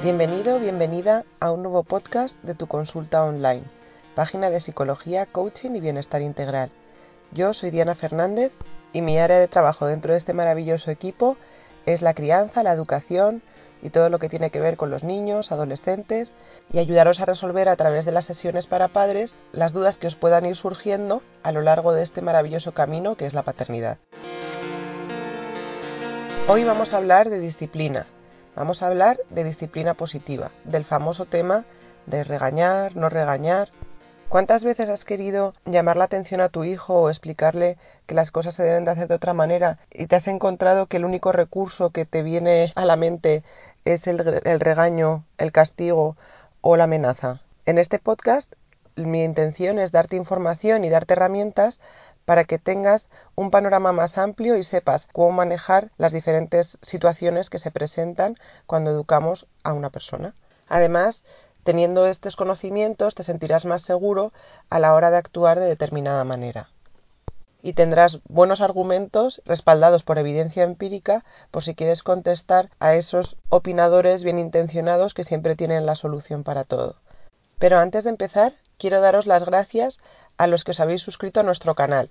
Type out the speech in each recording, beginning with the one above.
Bienvenido, bienvenida a un nuevo podcast de tu consulta online, página de psicología, coaching y bienestar integral. Yo soy Diana Fernández y mi área de trabajo dentro de este maravilloso equipo es la crianza, la educación y todo lo que tiene que ver con los niños, adolescentes y ayudaros a resolver a través de las sesiones para padres las dudas que os puedan ir surgiendo a lo largo de este maravilloso camino que es la paternidad. Hoy vamos a hablar de disciplina, Vamos a hablar de disciplina positiva, del famoso tema de regañar, no regañar. ¿Cuántas veces has querido llamar la atención a tu hijo o explicarle que las cosas se deben de hacer de otra manera y te has encontrado que el único recurso que te viene a la mente es el, regaño, el castigo o la amenaza? En este podcast mi intención es darte información y darte herramientas para que tengas un panorama más amplio y sepas cómo manejar las diferentes situaciones que se presentan cuando educamos a una persona. Además, teniendo estos conocimientos te sentirás más seguro a la hora de actuar de determinada manera. Y tendrás buenos argumentos respaldados por evidencia empírica por si quieres contestar a esos opinadores bien intencionados que siempre tienen la solución para todo. Pero antes de empezar, quiero daros las gracias a los que os habéis suscrito a nuestro canal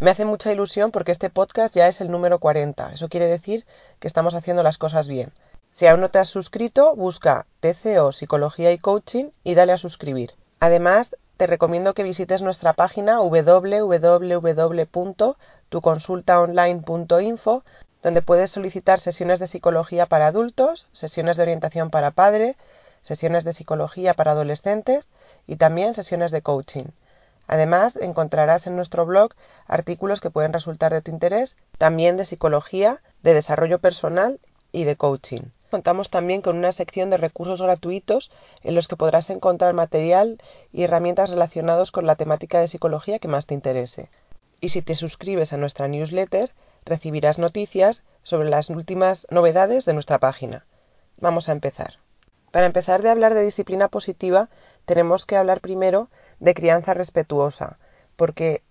me hace mucha ilusión porque este podcast ya es el número 40. Eso quiere decir que estamos haciendo las cosas bien. Si aún no te has suscrito, busca TCO Psicología y Coaching y dale a suscribir. Además, te recomiendo que visites nuestra página www.tuconsultaonline.info donde puedes solicitar sesiones de psicología para adultos, sesiones de orientación para padre, sesiones de psicología para adolescentes y también sesiones de coaching. Además, encontrarás en nuestro blog artículos que pueden resultar de tu interés, también de psicología, de desarrollo personal y de coaching. Contamos también con una sección de recursos gratuitos en los que podrás encontrar material y herramientas relacionados con la temática de psicología que más te interese. Y si te suscribes a nuestra newsletter, recibirás noticias sobre las últimas novedades de nuestra página. Vamos a empezar. Para empezar de hablar de disciplina positiva, tenemos que hablar primero de crianza respetuosa, porque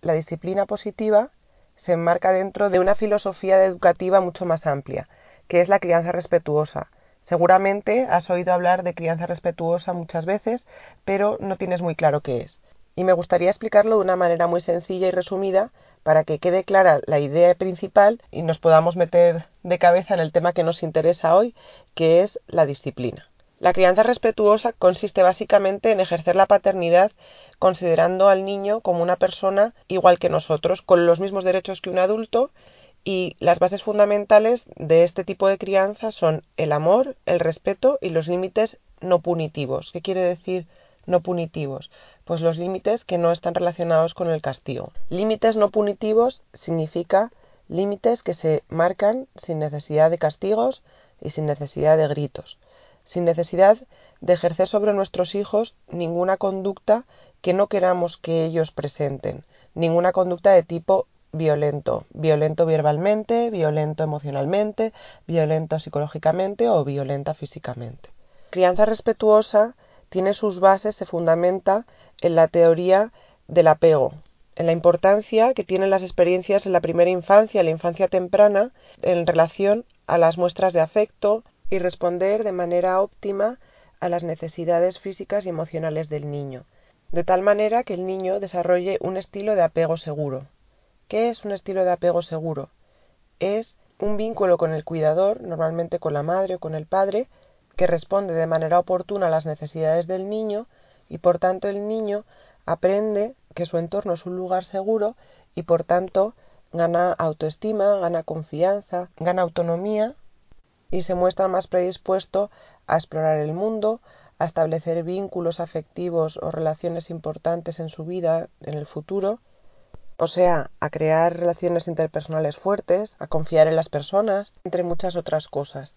la disciplina positiva se enmarca dentro de una filosofía educativa mucho más amplia, que es la crianza respetuosa. Seguramente has oído hablar de crianza respetuosa muchas veces, pero no tienes muy claro qué es. Y me gustaría explicarlo de una manera muy sencilla y resumida para que quede clara la idea principal y nos podamos meter de cabeza en el tema que nos interesa hoy, que es la disciplina. La crianza respetuosa consiste básicamente en ejercer la paternidad considerando al niño como una persona igual que nosotros, con los mismos derechos que un adulto, y las bases fundamentales de este tipo de crianza son el amor, el respeto y los límites no punitivos. ¿Qué quiere decir no punitivos? Pues los límites que no están relacionados con el castigo. Límites no punitivos significa límites que se marcan sin necesidad de castigos y sin necesidad de gritos sin necesidad de ejercer sobre nuestros hijos ninguna conducta que no queramos que ellos presenten, ninguna conducta de tipo violento, violento verbalmente, violento emocionalmente, violento psicológicamente o violenta físicamente. Crianza respetuosa tiene sus bases, se fundamenta en la teoría del apego, en la importancia que tienen las experiencias en la primera infancia, la infancia temprana, en relación a las muestras de afecto, y responder de manera óptima a las necesidades físicas y emocionales del niño, de tal manera que el niño desarrolle un estilo de apego seguro. ¿Qué es un estilo de apego seguro? Es un vínculo con el cuidador, normalmente con la madre o con el padre, que responde de manera oportuna a las necesidades del niño y por tanto el niño aprende que su entorno es un lugar seguro y por tanto gana autoestima, gana confianza, gana autonomía y se muestra más predispuesto a explorar el mundo, a establecer vínculos afectivos o relaciones importantes en su vida en el futuro, o sea, a crear relaciones interpersonales fuertes, a confiar en las personas, entre muchas otras cosas.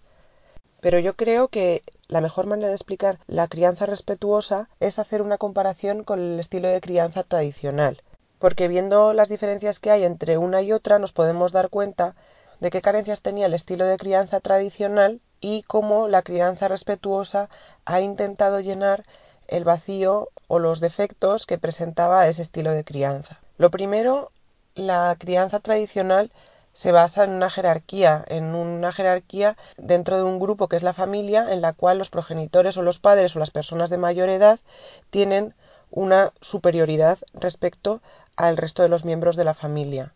Pero yo creo que la mejor manera de explicar la crianza respetuosa es hacer una comparación con el estilo de crianza tradicional, porque viendo las diferencias que hay entre una y otra nos podemos dar cuenta de qué carencias tenía el estilo de crianza tradicional y cómo la crianza respetuosa ha intentado llenar el vacío o los defectos que presentaba ese estilo de crianza. Lo primero, la crianza tradicional se basa en una jerarquía, en una jerarquía dentro de un grupo que es la familia, en la cual los progenitores o los padres o las personas de mayor edad tienen una superioridad respecto al resto de los miembros de la familia.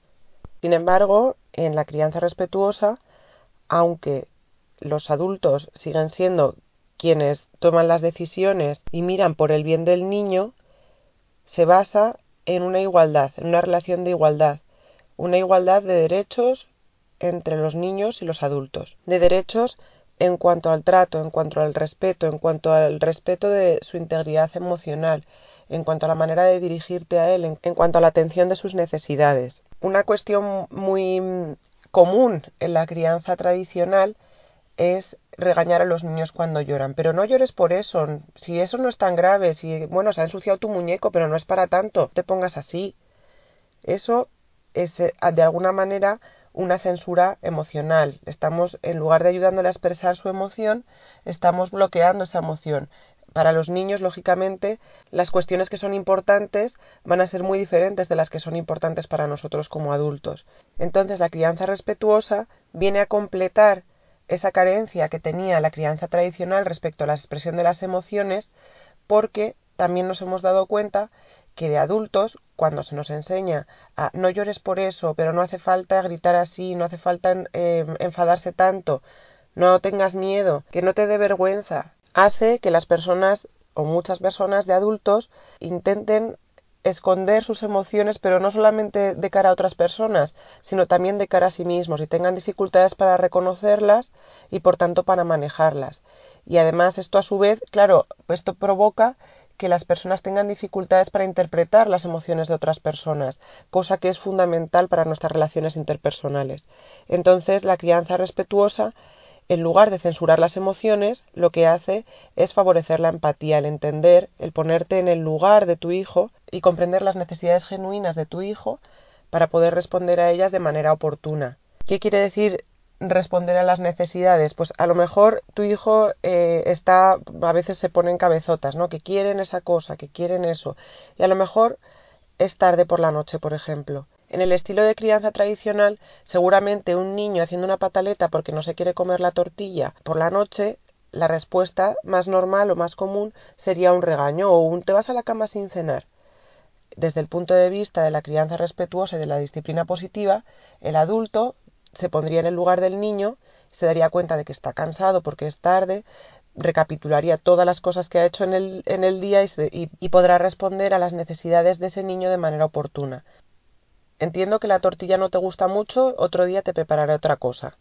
Sin embargo, en la crianza respetuosa, aunque los adultos siguen siendo quienes toman las decisiones y miran por el bien del niño, se basa en una igualdad, en una relación de igualdad, una igualdad de derechos entre los niños y los adultos, de derechos en cuanto al trato, en cuanto al respeto, en cuanto al respeto de su integridad emocional, en cuanto a la manera de dirigirte a él, en, cuanto a la atención de sus necesidades. Una cuestión muy común en la crianza tradicional es regañar a los niños cuando lloran, pero no llores por eso, si eso no es tan grave, si bueno, se ha ensuciado tu muñeco, pero no es para tanto, te pongas así. Eso es eh, de alguna manera una censura emocional. Estamos, en lugar de ayudándole a expresar su emoción, estamos bloqueando esa emoción. Para los niños, lógicamente, las cuestiones que son importantes van a ser muy diferentes de las que son importantes para nosotros como adultos. Entonces, la crianza respetuosa viene a completar esa carencia que tenía la crianza tradicional respecto a la expresión de las emociones porque también nos hemos dado cuenta que de adultos, cuando se nos enseña a no llores por eso, pero no hace falta gritar así, no hace falta eh, enfadarse tanto, no tengas miedo, que no te dé vergüenza, hace que las personas o muchas personas de adultos intenten esconder sus emociones, pero no solamente de cara a otras personas, sino también de cara a sí mismos y tengan dificultades para reconocerlas y por tanto para manejarlas. Y además esto a su vez, claro, esto provoca que las personas tengan dificultades para interpretar las emociones de otras personas, cosa que es fundamental para nuestras relaciones interpersonales. Entonces, la crianza respetuosa, en lugar de censurar las emociones, lo que hace es favorecer la empatía, el entender, el ponerte en el lugar de tu hijo y comprender las necesidades genuinas de tu hijo para poder responder a ellas de manera oportuna. ¿Qué quiere decir responder a las necesidades, pues a lo mejor tu hijo eh, está, a veces se ponen cabezotas, ¿no? Que quieren esa cosa, que quieren eso. Y a lo mejor es tarde por la noche, por ejemplo. En el estilo de crianza tradicional, seguramente un niño haciendo una pataleta porque no se quiere comer la tortilla por la noche, la respuesta más normal o más común sería un regaño o un te vas a la cama sin cenar. Desde el punto de vista de la crianza respetuosa y de la disciplina positiva, el adulto se pondría en el lugar del niño, se daría cuenta de que está cansado porque es tarde, recapitularía todas las cosas que ha hecho en el, día y podrá responder a las necesidades de ese niño de manera oportuna. Entiendo que la tortilla no te gusta mucho, otro día te prepararé otra cosa.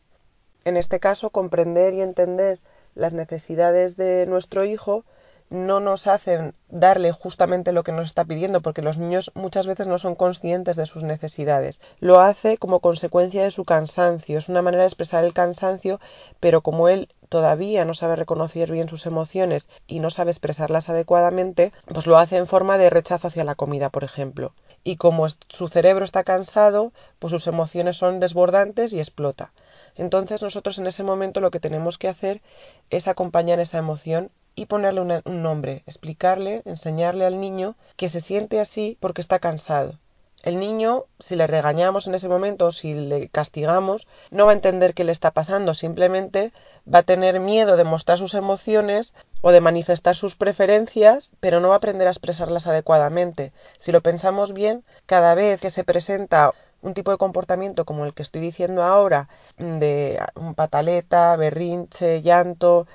En este caso, comprender y entender las necesidades de nuestro hijo no nos hacen darle justamente lo que nos está pidiendo, porque los niños muchas veces no son conscientes de sus necesidades. Lo hace como consecuencia de su cansancio, es una manera de expresar el cansancio, pero como él todavía no sabe reconocer bien sus emociones y no sabe expresarlas adecuadamente, pues lo hace en forma de rechazo hacia la comida, por ejemplo. Y como su cerebro está cansado, pues sus emociones son desbordantes y explota. Entonces nosotros en ese momento lo que tenemos que hacer es acompañar esa emoción y ponerle un nombre, explicarle, enseñarle al niño que se siente así porque está cansado. El niño, si le regañamos en ese momento si le castigamos, no va a entender qué le está pasando, simplemente va a tener miedo de mostrar sus emociones o de manifestar sus preferencias, pero no va a aprender a expresarlas adecuadamente. Si lo pensamos bien, cada vez que se presenta un tipo de comportamiento como el que estoy diciendo ahora, de pataleta, berrinche, llanto,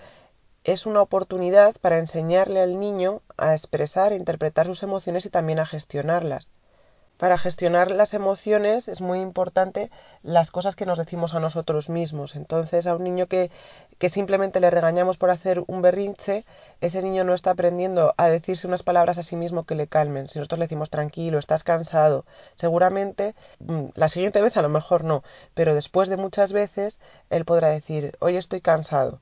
es una oportunidad para enseñarle al niño a expresar e interpretar sus emociones y también a gestionarlas. Para gestionar las emociones es muy importante las cosas que nos decimos a nosotros mismos. Entonces, a un niño que, que simplemente le regañamos por hacer un berrinche, ese niño no está aprendiendo a decirse unas palabras a sí mismo que le calmen. Si nosotros le decimos tranquilo, estás cansado, seguramente mm, la siguiente vez a lo mejor no, pero después de muchas veces él podrá decir, hoy estoy cansado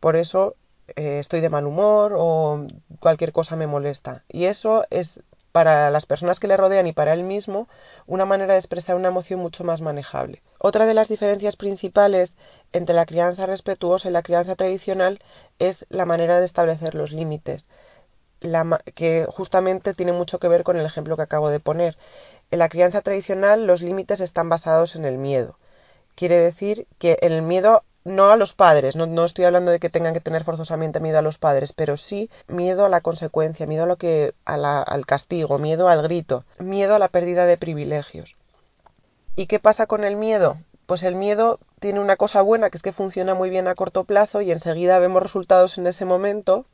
por eso eh, estoy de mal humor o cualquier cosa me molesta. Y eso es para las personas que le rodean y para él mismo una manera de expresar una emoción mucho más manejable. Otra de las diferencias principales entre la crianza respetuosa y la crianza tradicional es la manera de establecer los límites, que justamente tiene mucho que ver con el ejemplo que acabo de poner. En la crianza tradicional los límites están basados en el miedo quiere decir que el miedo no a los padres, no, estoy hablando de que tengan que tener forzosamente miedo a los padres, pero sí miedo a la consecuencia, miedo a lo que al castigo, miedo al grito, miedo a la pérdida de privilegios. ¿Y qué pasa con el miedo? Pues el miedo tiene una cosa buena, que es que funciona muy bien a corto plazo y enseguida vemos resultados en ese momento,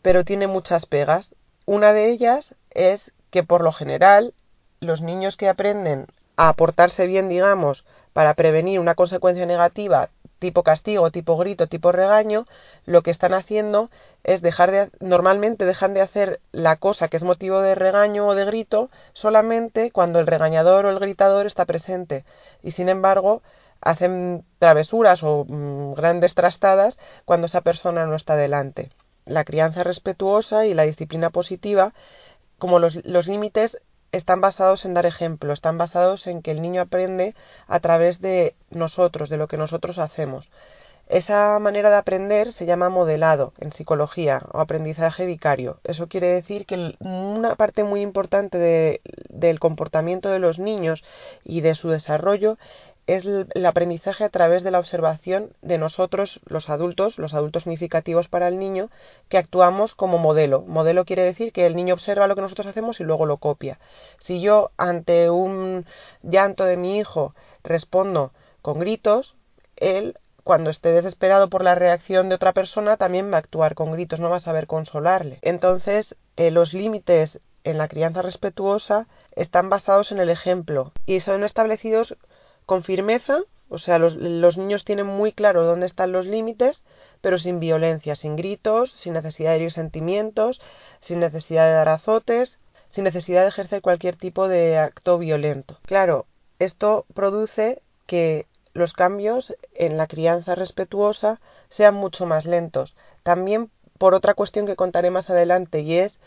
pero tiene muchas pegas. Una de ellas es que por lo general los niños que aprenden a portarse bien, digamos, para prevenir una consecuencia negativa tipo castigo, tipo grito, tipo regaño, lo que están haciendo es dejar de normalmente dejan de hacer la cosa que es motivo de regaño o de grito solamente cuando el regañador o el gritador está presente y sin embargo hacen travesuras o mm, grandes trastadas cuando esa persona no está delante. La crianza respetuosa y la disciplina positiva como los, los límites están basados en dar ejemplo, están basados en que el niño aprende a través de nosotros, de lo que nosotros hacemos. Esa manera de aprender se llama modelado en psicología o aprendizaje vicario. Eso quiere decir que una parte muy importante del comportamiento de los niños y de su desarrollo es el aprendizaje a través de la observación de nosotros, los adultos, los adultos significativos para el niño, que actuamos como modelo. Modelo quiere decir que el niño observa lo que nosotros hacemos y luego lo copia. Si yo ante un llanto de mi hijo respondo con gritos, él cuando esté desesperado por la reacción de otra persona, también va a actuar con gritos, no va a saber consolarle. Entonces, eh, los límites en la crianza respetuosa están basados en el ejemplo y son establecidos con firmeza, o sea, los, niños tienen muy claro dónde están los límites, pero sin violencia, sin gritos, sin necesidad de herir sentimientos, sin necesidad de dar azotes, sin necesidad de ejercer cualquier tipo de acto violento. Claro, esto produce que los cambios en la crianza respetuosa sean mucho más lentos. También por otra cuestión que contaré más adelante y es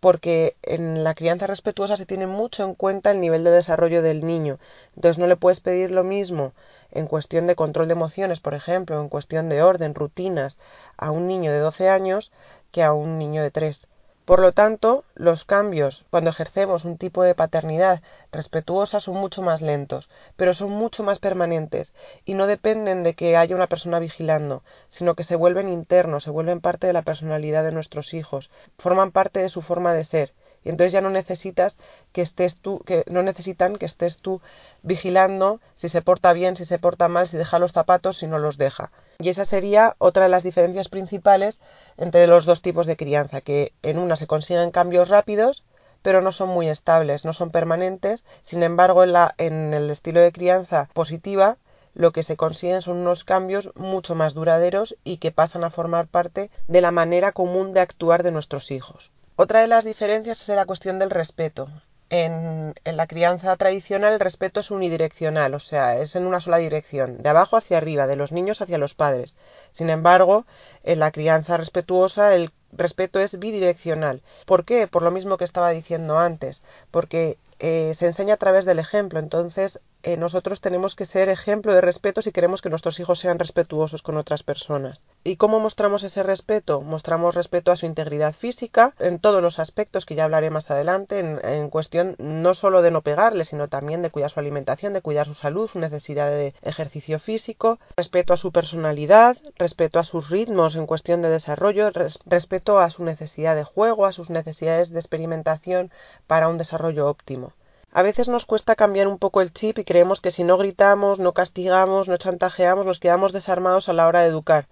porque en la crianza respetuosa se tiene mucho en cuenta el nivel de desarrollo del niño. Entonces no le puedes pedir lo mismo en cuestión de control de emociones, por ejemplo, en cuestión de orden, rutinas, a un niño de 12 años que a un niño de 3. Por lo tanto, los cambios cuando ejercemos un tipo de paternidad respetuosa son mucho más lentos, pero son mucho más permanentes y no dependen de que haya una persona vigilando, sino que se vuelven internos, se vuelven parte de la personalidad de nuestros hijos, forman parte de su forma de ser y entonces ya no necesitas que estés tú, que no necesitan que estés tú vigilando si se porta bien, si se porta mal, si deja los zapatos, si no los deja. Y esa sería otra de las diferencias principales entre los dos tipos de crianza, que en una se consiguen cambios rápidos, pero no son muy estables, no son permanentes. Sin embargo, en, la, en el estilo de crianza positiva, lo que se consiguen son unos cambios mucho más duraderos y que pasan a formar parte de la manera común de actuar de nuestros hijos. Otra de las diferencias es la cuestión del respeto. En, la crianza tradicional el respeto es unidireccional, o sea, es en una sola dirección, de abajo hacia arriba, de los niños hacia los padres. Sin embargo, en la crianza respetuosa el respeto es bidireccional. ¿Por qué? Por lo mismo que estaba diciendo antes, porque eh, se enseña a través del ejemplo. Entonces, eh, nosotros tenemos que ser ejemplo de respeto si queremos que nuestros hijos sean respetuosos con otras personas. ¿Y cómo mostramos ese respeto? Mostramos respeto a su integridad física en todos los aspectos que ya hablaré más adelante, en, cuestión no solo de no pegarle, sino también de cuidar su alimentación, de cuidar su salud, su necesidad de ejercicio físico, respeto a su personalidad, respeto a sus ritmos en cuestión de desarrollo, respeto a su necesidad de juego, a sus necesidades de experimentación para un desarrollo óptimo. A veces nos cuesta cambiar un poco el chip y creemos que si no gritamos, no castigamos, no chantajeamos, nos quedamos desarmados a la hora de educar.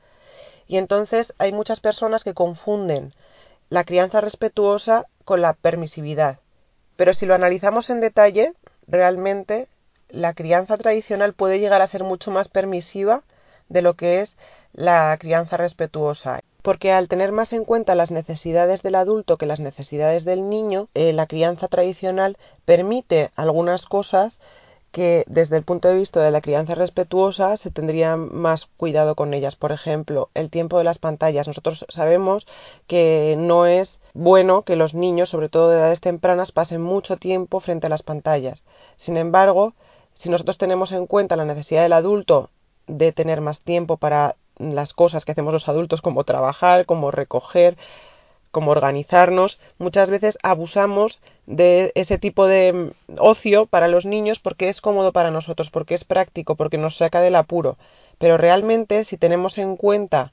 Y entonces hay muchas personas que confunden la crianza respetuosa con la permisividad. Pero si lo analizamos en detalle, realmente la crianza tradicional puede llegar a ser mucho más permisiva de lo que es la crianza respetuosa porque al tener más en cuenta las necesidades del adulto que las necesidades del niño, eh, la crianza tradicional permite algunas cosas que desde el punto de vista de la crianza respetuosa se tendría más cuidado con ellas. Por ejemplo, el tiempo de las pantallas. Nosotros sabemos que no es bueno que los niños, sobre todo de edades tempranas, pasen mucho tiempo frente a las pantallas. Sin embargo, si nosotros tenemos en cuenta la necesidad del adulto de tener más tiempo para las cosas que hacemos los adultos como trabajar, como recoger, como organizarnos, muchas veces abusamos de ese tipo de mm, ocio para los niños porque es cómodo para nosotros, porque es práctico, porque nos saca del apuro. Pero realmente, si tenemos en cuenta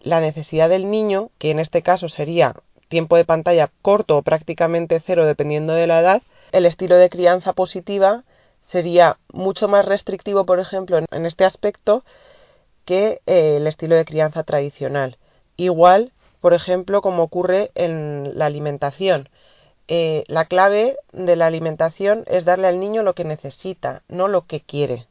la necesidad del niño, que en este caso sería tiempo de pantalla corto o prácticamente cero dependiendo de la edad, el estilo de crianza positiva sería mucho más restrictivo, por ejemplo, en este aspecto que eh, el estilo de crianza tradicional. Igual, por ejemplo, como ocurre en la alimentación. Eh, la clave de la alimentación es darle al niño lo que necesita, no lo que quiere.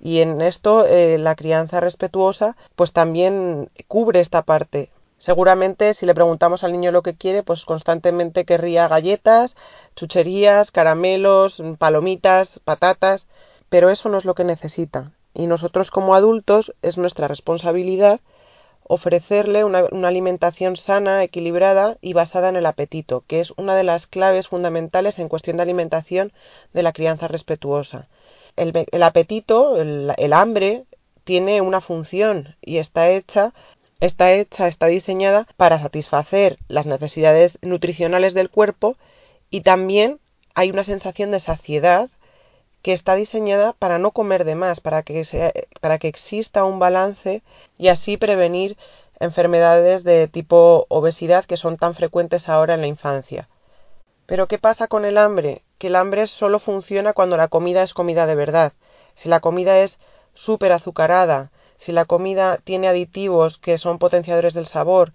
Y en esto eh, la crianza respetuosa pues también cubre esta parte. Seguramente si le preguntamos al niño lo que quiere, pues constantemente querría galletas, chucherías, caramelos, palomitas, patatas, pero eso no es lo que necesita. Y nosotros como adultos es nuestra responsabilidad ofrecerle una, alimentación sana, equilibrada y basada en el apetito, que es una de las claves fundamentales en cuestión de alimentación de la crianza respetuosa. El, apetito, el, hambre, tiene una función y está hecha está hecha, está diseñada para satisfacer las necesidades nutricionales del cuerpo y también hay una sensación de saciedad que está diseñada para no comer de más, para que, para que exista un balance y así prevenir enfermedades de tipo obesidad que son tan frecuentes ahora en la infancia. Pero ¿qué pasa con el hambre? Que el hambre solo funciona cuando la comida es comida de verdad. Si la comida es súper azucarada, si la comida tiene aditivos que son potenciadores del sabor,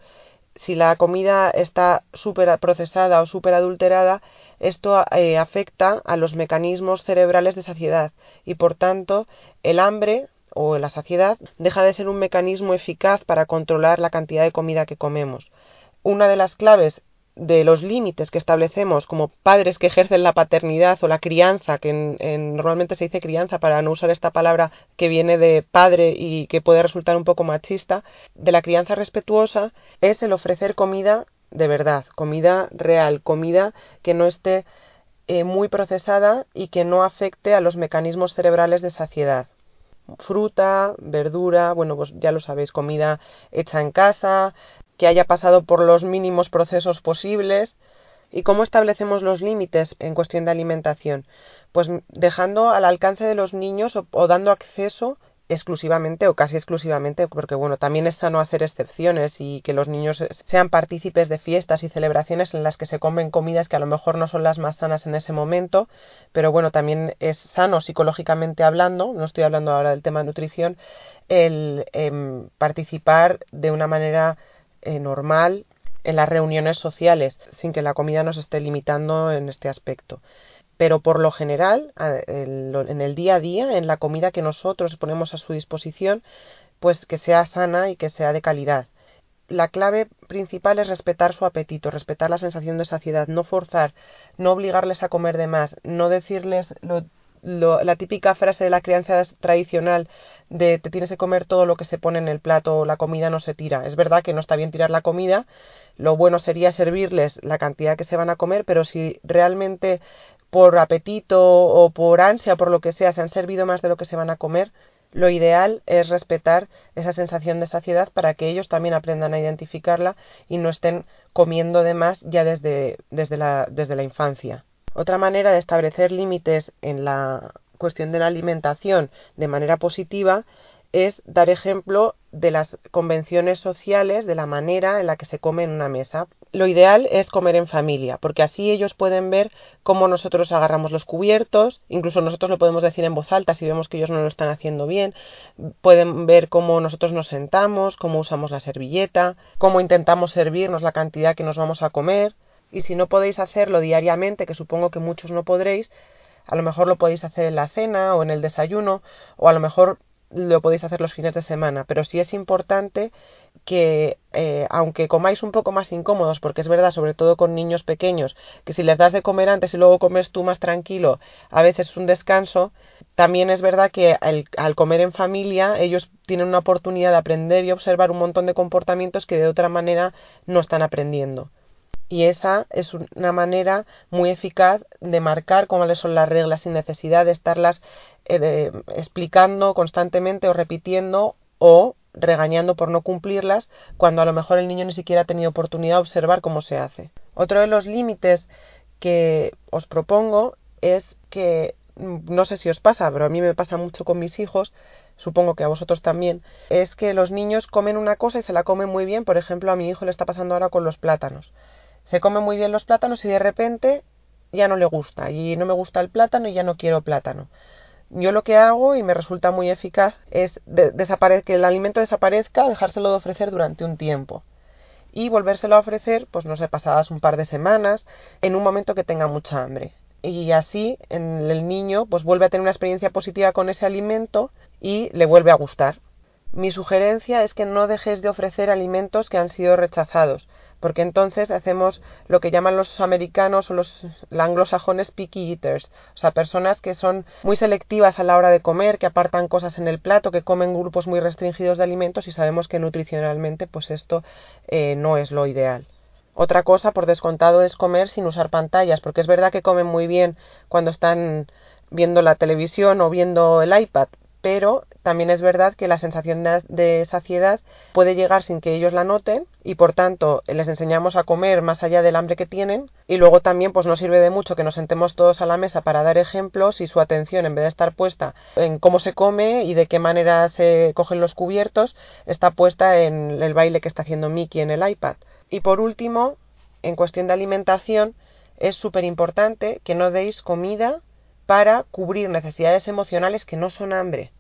si la comida está súper procesada o súper adulterada, esto eh, afecta a los mecanismos cerebrales de saciedad y por tanto el hambre o la saciedad deja de ser un mecanismo eficaz para controlar la cantidad de comida que comemos. Una de las claves de los límites que establecemos como padres que ejercen la paternidad o la crianza, que normalmente se dice crianza para no usar esta palabra que viene de padre y que puede resultar un poco machista, de la crianza respetuosa es el ofrecer comida de verdad, comida real, comida que no esté eh, muy procesada y que no afecte a los mecanismos cerebrales de saciedad fruta, verdura, bueno, pues ya lo sabéis, comida hecha en casa, que haya pasado por los mínimos procesos posibles. ¿Y cómo establecemos los límites en cuestión de alimentación? Pues dejando al alcance de los niños o, dando acceso exclusivamente o casi exclusivamente, porque bueno, también es sano hacer excepciones y que los niños sean partícipes de fiestas y celebraciones en las que se comen comidas que a lo mejor no son las más sanas en ese momento, pero bueno, también es sano psicológicamente hablando, no estoy hablando ahora del tema de nutrición, el em, participar de una manera eh, normal en las reuniones sociales, sin que la comida nos esté limitando en este aspecto. Pero por lo general, en el día a día, en la comida que nosotros ponemos a su disposición, pues que sea sana y que sea de calidad. La clave principal es respetar su apetito, respetar la sensación de saciedad, no forzar, no obligarles a comer de más, no decirles lo la típica frase de la crianza tradicional de te tienes que comer todo lo que se pone en el plato, la comida no se tira. Es verdad que no está bien tirar la comida, lo bueno sería servirles la cantidad que se van a comer, pero si realmente por apetito o por ansia o por lo que sea se han servido más de lo que se van a comer, lo ideal es respetar esa sensación de saciedad para que ellos también aprendan a identificarla y no estén comiendo de más ya desde, desde, la, desde la infancia. Otra manera de establecer límites en la cuestión de la alimentación de manera positiva es dar ejemplo de las convenciones sociales, de la manera en la que se come en una mesa. Lo ideal es comer en familia, porque así ellos pueden ver cómo nosotros agarramos los cubiertos, incluso nosotros lo podemos decir en voz alta si vemos que ellos no lo están haciendo bien, pueden ver cómo nosotros nos sentamos, cómo usamos la servilleta, cómo intentamos servirnos la cantidad que nos vamos a comer. Y si no podéis hacerlo diariamente, que supongo que muchos no podréis, a lo mejor lo podéis hacer en la cena o en el desayuno, o a lo mejor lo podéis hacer los fines de semana, pero sí es importante que, eh, aunque comáis un poco más incómodos, porque es verdad, sobre todo con niños pequeños, que si les das de comer antes y luego comes tú más tranquilo, a veces es un descanso, también es verdad que al comer en familia ellos tienen una oportunidad de aprender y observar un montón de comportamientos que de otra manera no están aprendiendo y esa es una manera muy eficaz de marcar cuáles son las reglas sin necesidad de estarlas eh, explicando constantemente o repitiendo o regañando por no cumplirlas cuando a lo mejor el niño ni siquiera ha tenido oportunidad de observar cómo se hace. Otro de los límites que os propongo es que mm, no sé si os pasa, pero a mí me pasa mucho con mis hijos, supongo que a vosotros también, es que los niños comen una cosa y se la comen muy bien. Por ejemplo, a mi hijo le está pasando ahora con los plátanos. Se come muy bien los plátanos y de repente ya no le gusta y no me gusta el plátano y ya no quiero plátano. Yo lo que hago y me resulta muy eficaz es que el alimento desaparezca, dejárselo de ofrecer durante un tiempo y volvérselo a ofrecer, pues no sé, pasadas un par de semanas, en un momento que tenga mucha hambre. Y así el niño pues vuelve a tener una experiencia positiva con ese alimento y le vuelve a gustar. Mi sugerencia es que no dejes de ofrecer alimentos que han sido rechazados, porque entonces hacemos lo que llaman los americanos o los anglosajones picky eaters, o sea, personas que son muy selectivas a la hora de comer, que apartan cosas en el plato, que comen grupos muy restringidos de alimentos y sabemos que nutricionalmente pues esto eh, no es lo ideal. Otra cosa, por descontado, es comer sin usar pantallas, porque es verdad que comen muy bien cuando están viendo la televisión o viendo el iPad, pero también es verdad que la sensación de, saciedad puede llegar sin que ellos la noten y por tanto les enseñamos a comer más allá del hambre que tienen y luego también pues no sirve de mucho que nos sentemos todos a la mesa para dar ejemplos y su atención en vez de estar puesta en cómo se come y de qué manera se cogen los cubiertos está puesta en el baile que está haciendo Mickey en el iPad. Y por último, en cuestión de alimentación, es súper importante que no deis comida para cubrir necesidades emocionales que no son hambre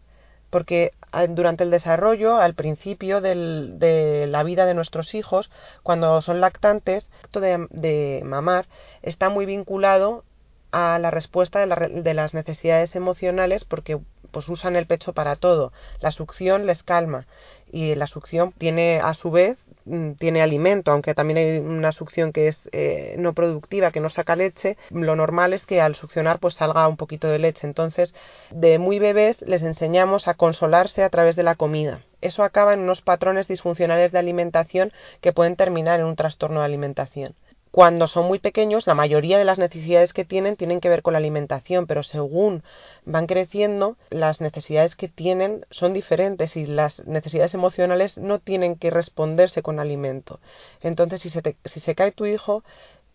porque ah, durante el desarrollo, al principio de la vida de nuestros hijos, cuando son lactantes, el de, de mamar está muy vinculado a la respuesta de, de, las necesidades emocionales porque pues usan el pecho para todo. La succión les calma y la succión tiene a su vez Mm, tiene alimento, aunque también hay una succión que es eh, no productiva, que no saca leche, lo normal es que al succionar pues salga un poquito de leche. Entonces, de muy bebés les enseñamos a consolarse a través de la comida. Eso acaba en unos patrones disfuncionales de alimentación que pueden terminar en un trastorno de alimentación cuando son muy pequeños, la mayoría de las necesidades que tienen tienen que ver con la alimentación, pero según van creciendo, las necesidades que tienen son diferentes y las necesidades emocionales no tienen que responderse con alimento. Entonces, si se, si se cae tu hijo,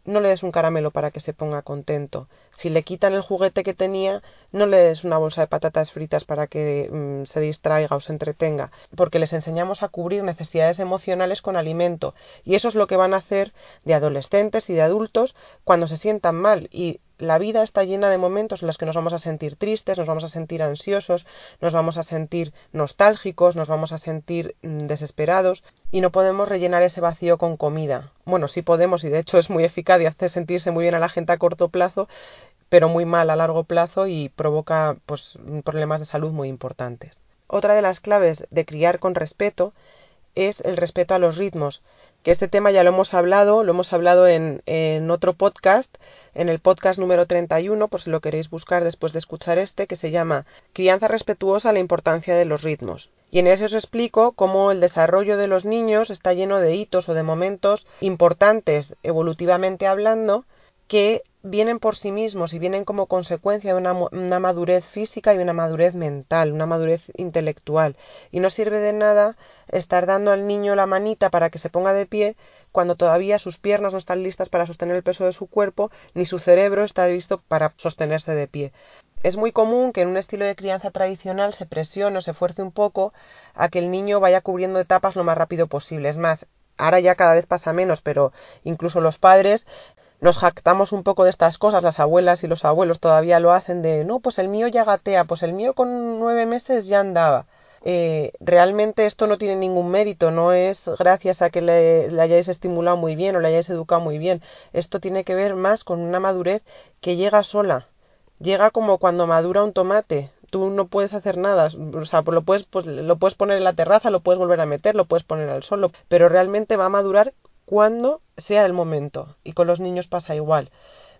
no le des un caramelo para que se ponga contento. Si le quitan el juguete que tenía, no le des una bolsa de patatas fritas para que mm, se distraiga o se entretenga, porque les enseñamos a cubrir necesidades emocionales con alimento. Y eso es lo que van a hacer de adolescentes y de adultos cuando se sientan mal. Y la vida está llena de momentos en los que nos vamos a sentir tristes, nos vamos a sentir ansiosos, nos vamos a sentir nostálgicos, nos vamos a sentir mm, desesperados y no podemos rellenar ese vacío con comida. Bueno, sí podemos y de hecho es muy eficaz y hace sentirse muy bien a la gente a corto plazo, pero muy mal a largo plazo y provoca pues problemas de salud muy importantes. Otra de las claves de criar con respeto es el respeto a los ritmos, que este tema ya lo hemos hablado, lo hemos hablado en, en, otro podcast, en el podcast número 31, por si lo queréis buscar después de escuchar este, que se llama Crianza respetuosa, la importancia de los ritmos. Y en ese os explico cómo el desarrollo de los niños está lleno de hitos o de momentos importantes evolutivamente hablando que vienen por sí mismos y vienen como consecuencia de una, madurez física y una madurez mental, una madurez intelectual. Y no sirve de nada estar dando al niño la manita para que se ponga de pie cuando todavía sus piernas no están listas para sostener el peso de su cuerpo, ni su cerebro está listo para sostenerse de pie. Es muy común que en un estilo de crianza tradicional se presione o se fuerce un poco a que el niño vaya cubriendo etapas lo más rápido posible. Es más, ahora ya cada vez pasa menos, pero incluso los padres nos jactamos un poco de estas cosas, las abuelas y los abuelos todavía lo hacen de, no, pues el mío ya gatea, pues el mío con nueve meses ya andaba. Eh, realmente esto no tiene ningún mérito, no es gracias a que le, le, hayáis estimulado muy bien o le hayáis educado muy bien. Esto tiene que ver más con una madurez que llega sola. Llega como cuando madura un tomate. Tú no puedes hacer nada, o sea, pues lo puedes, pues, lo puedes poner en la terraza, lo puedes volver a meter, lo puedes poner al sol, pero realmente va a madurar cuando sea el momento. Y con los niños pasa igual.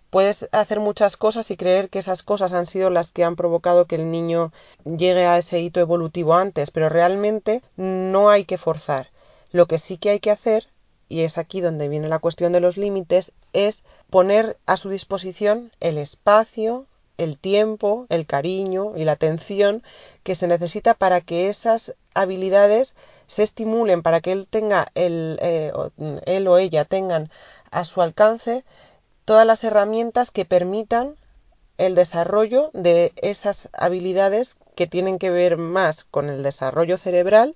Puedes hacer muchas cosas y creer que esas cosas han sido las que han provocado que el niño llegue a ese hito evolutivo antes, pero realmente no hay que forzar. Lo que sí que hay que hacer, y es aquí donde viene la cuestión de los límites, es poner a su disposición el espacio, el tiempo, el cariño y la atención que se necesita para que esas habilidades se estimulen para que él tenga el, eh, él o ella tengan a su alcance todas las herramientas que permitan el desarrollo de esas habilidades que tienen que ver más con el desarrollo cerebral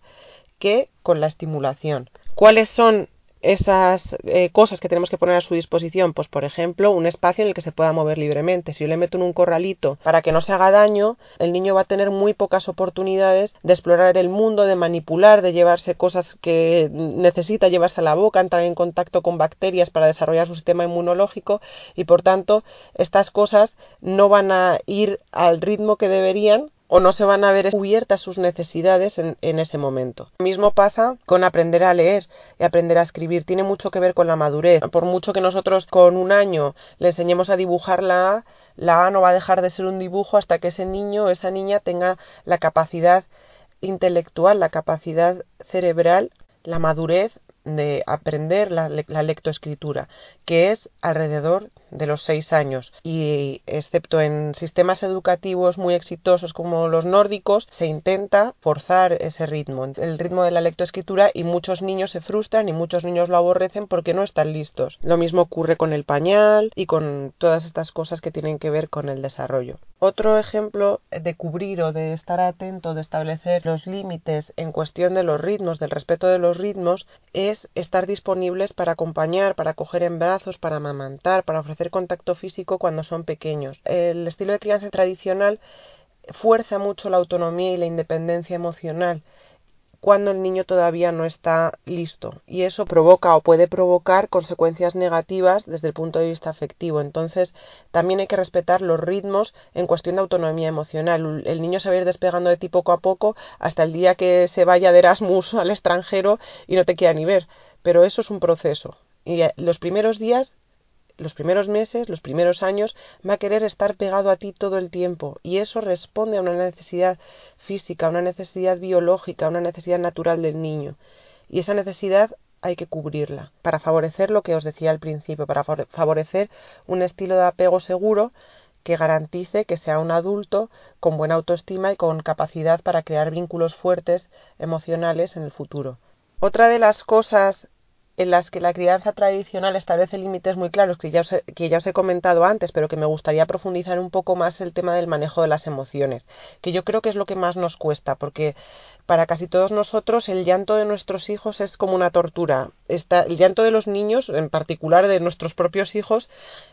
que con la estimulación. ¿Cuáles son esas eh, cosas que tenemos que poner a su disposición, pues por ejemplo, un espacio en el que se pueda mover libremente. Si yo le meto en un corralito para que no se haga daño, el niño va a tener muy pocas oportunidades de explorar el mundo, de manipular, de llevarse cosas que necesita llevarse a la boca, entrar en contacto con bacterias para desarrollar su sistema inmunológico y por tanto estas cosas no van a ir al ritmo que deberían o no se van a ver cubiertas sus necesidades en, en, ese momento. Lo mismo pasa con aprender a leer y aprender a escribir. Tiene mucho que ver con la madurez. Por mucho que nosotros con un año le enseñemos a dibujar la A, la A no va a dejar de ser un dibujo hasta que ese niño o esa niña tenga la capacidad intelectual, la capacidad cerebral, la madurez de aprender la, lectoescritura, que es alrededor de los seis años. Y excepto en sistemas educativos muy exitosos como los nórdicos, se intenta forzar ese ritmo, el ritmo de la lectoescritura, y muchos niños se frustran y muchos niños lo aborrecen porque no están listos. Lo mismo ocurre con el pañal y con todas estas cosas que tienen que ver con el desarrollo. Otro ejemplo de cubrir o de estar atento, de establecer los límites en cuestión de los ritmos, del respeto de los ritmos, es estar disponibles para acompañar, para coger en brazos, para amamantar, para ofrecer contacto físico cuando son pequeños. El estilo de crianza tradicional fuerza mucho la autonomía y la independencia emocional cuando el niño todavía no está listo y eso provoca o puede provocar consecuencias negativas desde el punto de vista afectivo. Entonces, también hay que respetar los ritmos en cuestión de autonomía emocional. El niño se va a ir despegando de ti poco a poco hasta el día que se vaya de Erasmus al extranjero y no te quiera ni ver. Pero eso es un proceso. Y eh, los primeros días los primeros meses, los primeros años, va a querer estar pegado a ti todo el tiempo y eso responde a una necesidad física, a una necesidad biológica, a una necesidad natural del niño. Y esa necesidad hay que cubrirla para favorecer lo que os decía al principio, para favorecer un estilo de apego seguro que garantice que sea un adulto con buena autoestima y con capacidad para crear vínculos fuertes emocionales en el futuro. Otra de las cosas en las que la crianza tradicional establece límites muy claros que ya, os he, que ya os he comentado antes, pero que me gustaría profundizar un poco más el tema del manejo de las emociones, que yo creo que es lo que más nos cuesta, porque para casi todos nosotros el llanto de nuestros hijos es como una tortura. Está, el llanto de los niños, en particular de nuestros propios hijos,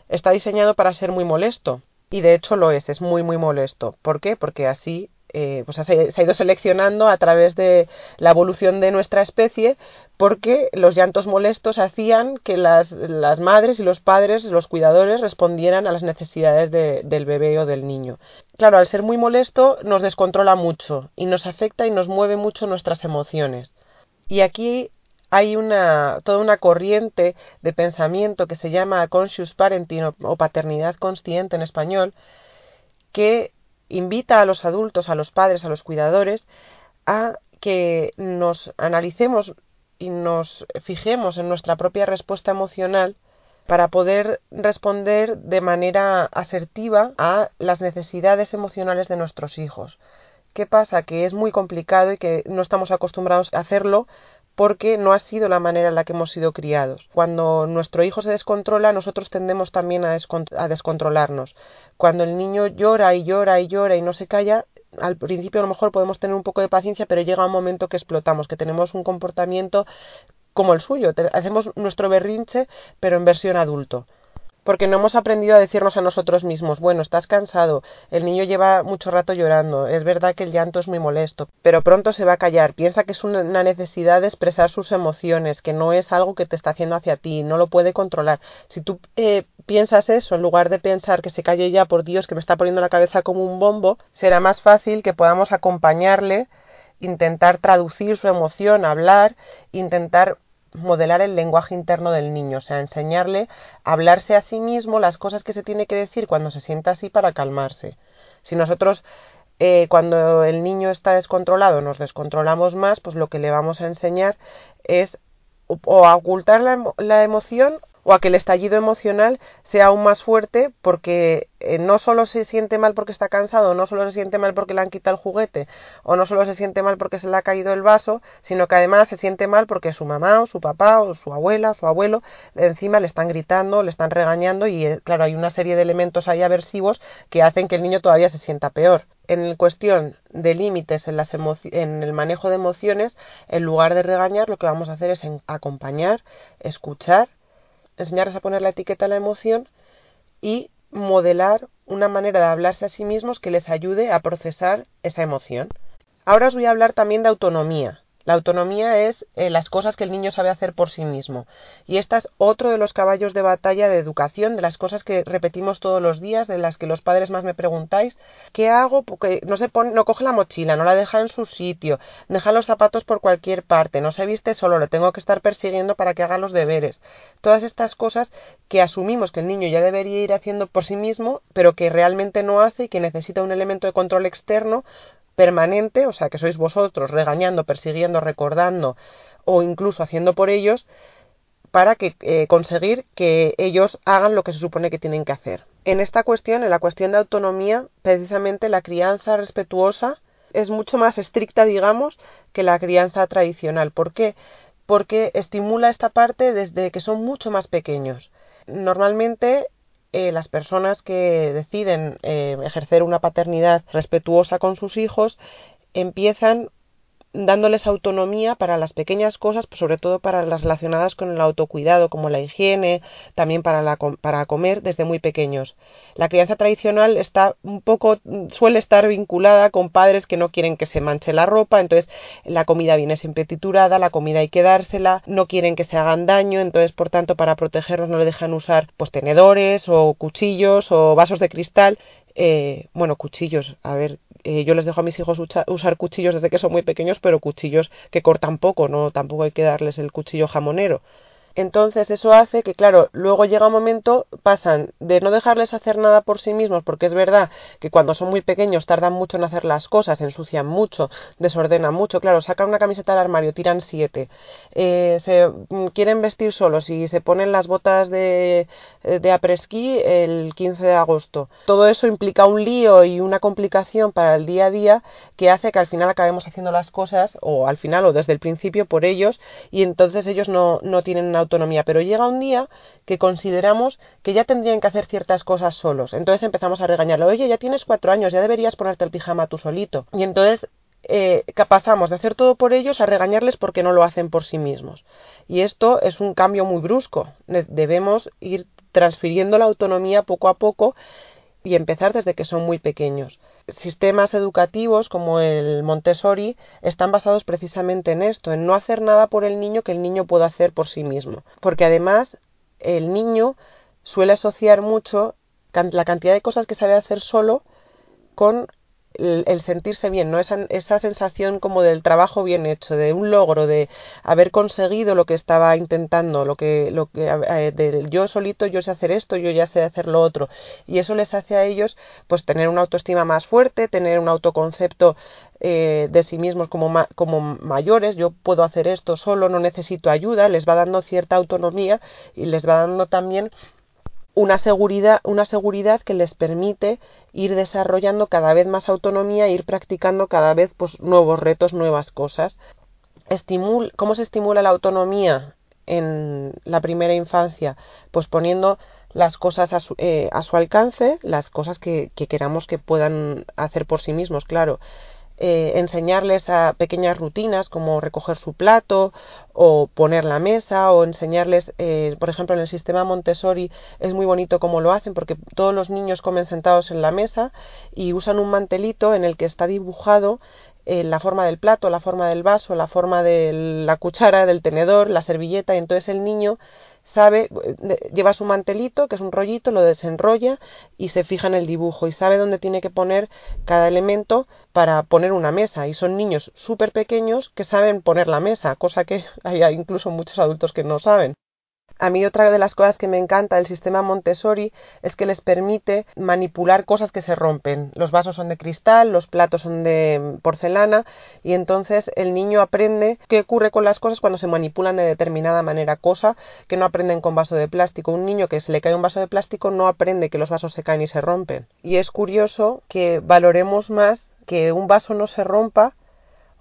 está diseñado para ser muy molesto. Y de hecho lo es, es muy muy molesto. ¿Por qué? Porque así eh, pues se, ha ido seleccionando a través de la evolución de nuestra especie porque los llantos molestos hacían que las, las madres y los padres, los cuidadores, respondieran a las necesidades de, del bebé o del niño. Claro, al ser muy molesto nos descontrola mucho y nos afecta y nos mueve mucho nuestras emociones. Y aquí hay una, toda una corriente de pensamiento que se llama conscious parenting o paternidad consciente en español, que invita a los adultos, a los padres, a los cuidadores, a que nos analicemos y nos fijemos en nuestra propia respuesta emocional para poder responder de manera asertiva a las necesidades emocionales de nuestros hijos. ¿Qué pasa? Que es muy complicado y que no estamos acostumbrados a hacerlo porque no ha sido la manera en la que hemos sido criados. Cuando nuestro hijo se descontrola, nosotros tendemos también a, descontrolarnos. Cuando el niño llora y llora y llora y no se calla, al principio a lo mejor podemos tener un poco de paciencia, pero llega un momento que explotamos, que tenemos un comportamiento como el suyo. Hacemos nuestro berrinche, pero en versión adulto porque no hemos aprendido a decirnos a nosotros mismos, bueno, estás cansado, el niño lleva mucho rato llorando, es verdad que el llanto es muy molesto, pero pronto se va a callar, piensa que es una necesidad de expresar sus emociones, que no es algo que te está haciendo hacia ti, no lo puede controlar. Si tú eh, piensas eso, en lugar de pensar que se calle ya, por Dios, que me está poniendo la cabeza como un bombo, será más fácil que podamos acompañarle intentar traducir su emoción, hablar, intentar modelar el lenguaje interno del niño, o sea, enseñarle a hablarse a sí mismo las cosas que se tiene que decir cuando se sienta así para calmarse. Si nosotros eh, cuando el niño está descontrolado nos descontrolamos más, pues lo que le vamos a enseñar es o a ocultar la, la emoción o a que el estallido emocional sea aún más fuerte porque eh, no solo se siente mal porque está cansado, no solo se siente mal porque le han quitado el juguete, o no solo se siente mal porque se le ha caído el vaso, sino que además se siente mal porque su mamá o su papá o su abuela, su abuelo, encima le están gritando, le están regañando y eh, claro, hay una serie de elementos ahí aversivos que hacen que el niño todavía se sienta peor. En cuestión de límites en, las en el manejo de emociones, en lugar de regañar, lo que vamos a hacer es acompañar, escuchar, enseñarles a poner la etiqueta a la emoción y modelar una manera de hablarse a sí mismos que les ayude a procesar esa emoción. Ahora os voy a hablar también de autonomía. La autonomía es eh, las cosas que el niño sabe hacer por sí mismo. Y esta es otro de los caballos de batalla de educación, de las cosas que repetimos todos los días, de las que los padres más me preguntáis. ¿Qué hago? Porque no se pone, no coge la mochila, no la deja en su sitio, deja los zapatos por cualquier parte, no se viste solo, lo tengo que estar persiguiendo para que haga los deberes. Todas estas cosas que asumimos que el niño ya debería ir haciendo por sí mismo, pero que realmente no hace y que necesita un elemento de control externo permanente, o sea, que sois vosotros regañando, persiguiendo, recordando o incluso haciendo por ellos para que, eh, conseguir que ellos hagan lo que se supone que tienen que hacer. En esta cuestión, en la cuestión de autonomía, precisamente la crianza respetuosa es mucho más estricta, digamos, que la crianza tradicional. ¿Por qué? Porque estimula esta parte desde que son mucho más pequeños. Normalmente eh, las personas que deciden eh, ejercer una paternidad respetuosa con sus hijos empiezan dándoles autonomía para las pequeñas cosas, pues sobre todo para las relacionadas con el autocuidado, como la higiene, también para, la, para comer desde muy pequeños. La crianza tradicional está un poco, suele estar vinculada con padres que no quieren que se manche la ropa, entonces la comida viene siempre titurada, la comida hay que dársela, no quieren que se hagan daño, entonces por tanto para protegerlos no le dejan usar pues tenedores o cuchillos o vasos de cristal eh, bueno, cuchillos, a ver, eh, yo les dejo a mis hijos usar cuchillos desde que son muy pequeños, pero cuchillos que cortan poco, no tampoco hay que darles el cuchillo jamonero. Entonces eso hace que, claro, luego llega un momento, pasan de no dejarles hacer nada por sí mismos, porque es verdad que cuando son muy pequeños tardan mucho en hacer las cosas, ensucian mucho, desordenan mucho, claro, sacan una camiseta del armario, tiran siete, eh, se mm, quieren vestir solos y se ponen las botas de, eh, de apresquí el 15 de agosto. Todo eso implica un lío y una complicación para el día a día que hace que al final acabemos haciendo las cosas, o al final o desde el principio por ellos, y entonces ellos no, no tienen una autonomía, pero llega un día que consideramos que ya tendrían que hacer ciertas cosas solos. Entonces empezamos a regañarlo, oye, ya tienes cuatro años, ya deberías ponerte el pijama tú solito. Y entonces eh, pasamos de hacer todo por ellos a regañarles porque no lo hacen por sí mismos. Y esto es un cambio muy brusco. Debemos ir transfiriendo la autonomía poco a poco y empezar desde que son muy pequeños. Sistemas educativos como el Montessori están basados precisamente en esto, en no hacer nada por el niño que el niño pueda hacer por sí mismo. Porque además el niño suele asociar mucho la cantidad de cosas que sabe hacer solo con el, sentirse bien, ¿no? Esa, esa, sensación como del trabajo bien hecho, de un logro, de haber conseguido lo que estaba intentando, lo que, lo que eh, yo solito, yo sé hacer esto, yo ya sé hacer lo otro. Y eso les hace a ellos pues tener una autoestima más fuerte, tener un autoconcepto eh, de sí mismos como, como mayores, yo puedo hacer esto solo, no necesito ayuda, les va dando cierta autonomía y les va dando también una seguridad, una seguridad que les permite ir desarrollando cada vez más autonomía, ir practicando cada vez pues, nuevos retos, nuevas cosas. ¿Cómo se estimula la autonomía en la primera infancia? Pues poniendo las cosas a su, eh, alcance, las cosas que queramos que puedan hacer por sí mismos, claro. Eh, enseñarles a pequeñas rutinas como recoger su plato o poner la mesa o enseñarles, eh, por ejemplo, en el sistema Montessori es muy bonito cómo lo hacen porque todos los niños comen sentados en la mesa y usan un mantelito en el que está dibujado eh, la forma del plato, la forma del vaso, la forma de la cuchara, del tenedor, la servilleta y entonces el niño sabe, lleva su mantelito, que es un rollito, lo desenrolla y se fija en el dibujo y sabe dónde tiene que poner cada elemento para poner una mesa. Y son niños súper pequeños que saben poner la mesa, cosa que hay incluso muchos adultos que no saben. A mí otra de las cosas que me encanta del sistema Montessori es que les permite manipular cosas que se rompen. Los vasos son de cristal, los platos son de porcelana y entonces el niño aprende qué ocurre con las cosas cuando se manipulan de determinada manera, cosa que no aprenden con vaso de plástico. Un niño que se le cae un vaso de plástico no aprende que los vasos se caen y se rompen. Y es curioso que valoremos más que un vaso no se rompa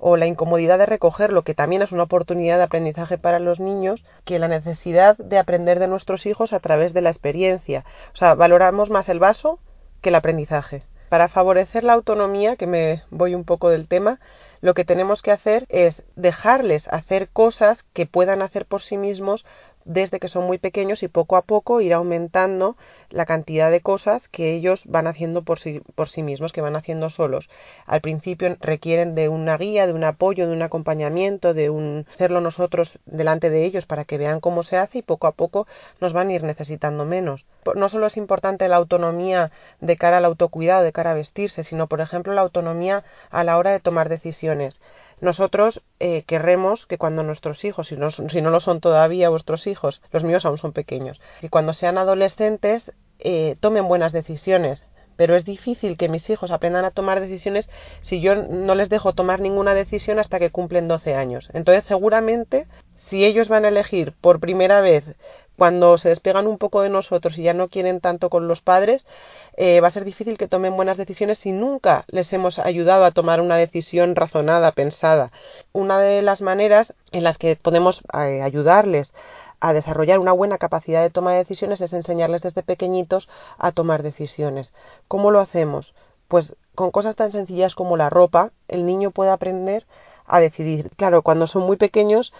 o la incomodidad de recogerlo, que también es una oportunidad de aprendizaje para los niños, que la necesidad de aprender de nuestros hijos a través de la experiencia. O sea, valoramos más el vaso que el aprendizaje. Para favorecer la autonomía, que me voy un poco del tema, lo que tenemos que hacer es dejarles hacer cosas que puedan hacer por sí mismos desde que son muy pequeños y poco a poco ir aumentando la cantidad de cosas que ellos van haciendo por sí, por sí mismos, que van haciendo solos. Al principio requieren de una guía, de un apoyo, de un acompañamiento, de un hacerlo nosotros delante de ellos para que vean cómo se hace y poco a poco nos van a ir necesitando menos. No solo es importante la autonomía de cara al autocuidado, de cara a vestirse, sino por ejemplo la autonomía a la hora de tomar decisiones. Nosotros eh, querremos que cuando nuestros hijos, si no, si no lo son todavía vuestros hijos, los míos aún son pequeños, que cuando sean adolescentes eh, tomen buenas decisiones, pero es difícil que mis hijos aprendan a tomar decisiones si yo no les dejo tomar ninguna decisión hasta que cumplen 12 años. Entonces, seguramente, si ellos van a elegir por primera vez cuando se despegan un poco de nosotros y ya no quieren tanto con los padres, eh, va a ser difícil que tomen buenas decisiones si nunca les hemos ayudado a tomar una decisión razonada, pensada. Una de las maneras en las que podemos eh, ayudarles a desarrollar una buena capacidad de toma de decisiones es enseñarles desde pequeñitos a tomar decisiones. ¿Cómo lo hacemos? Pues con cosas tan sencillas como la ropa, el niño puede aprender a decidir. Claro, cuando son muy pequeños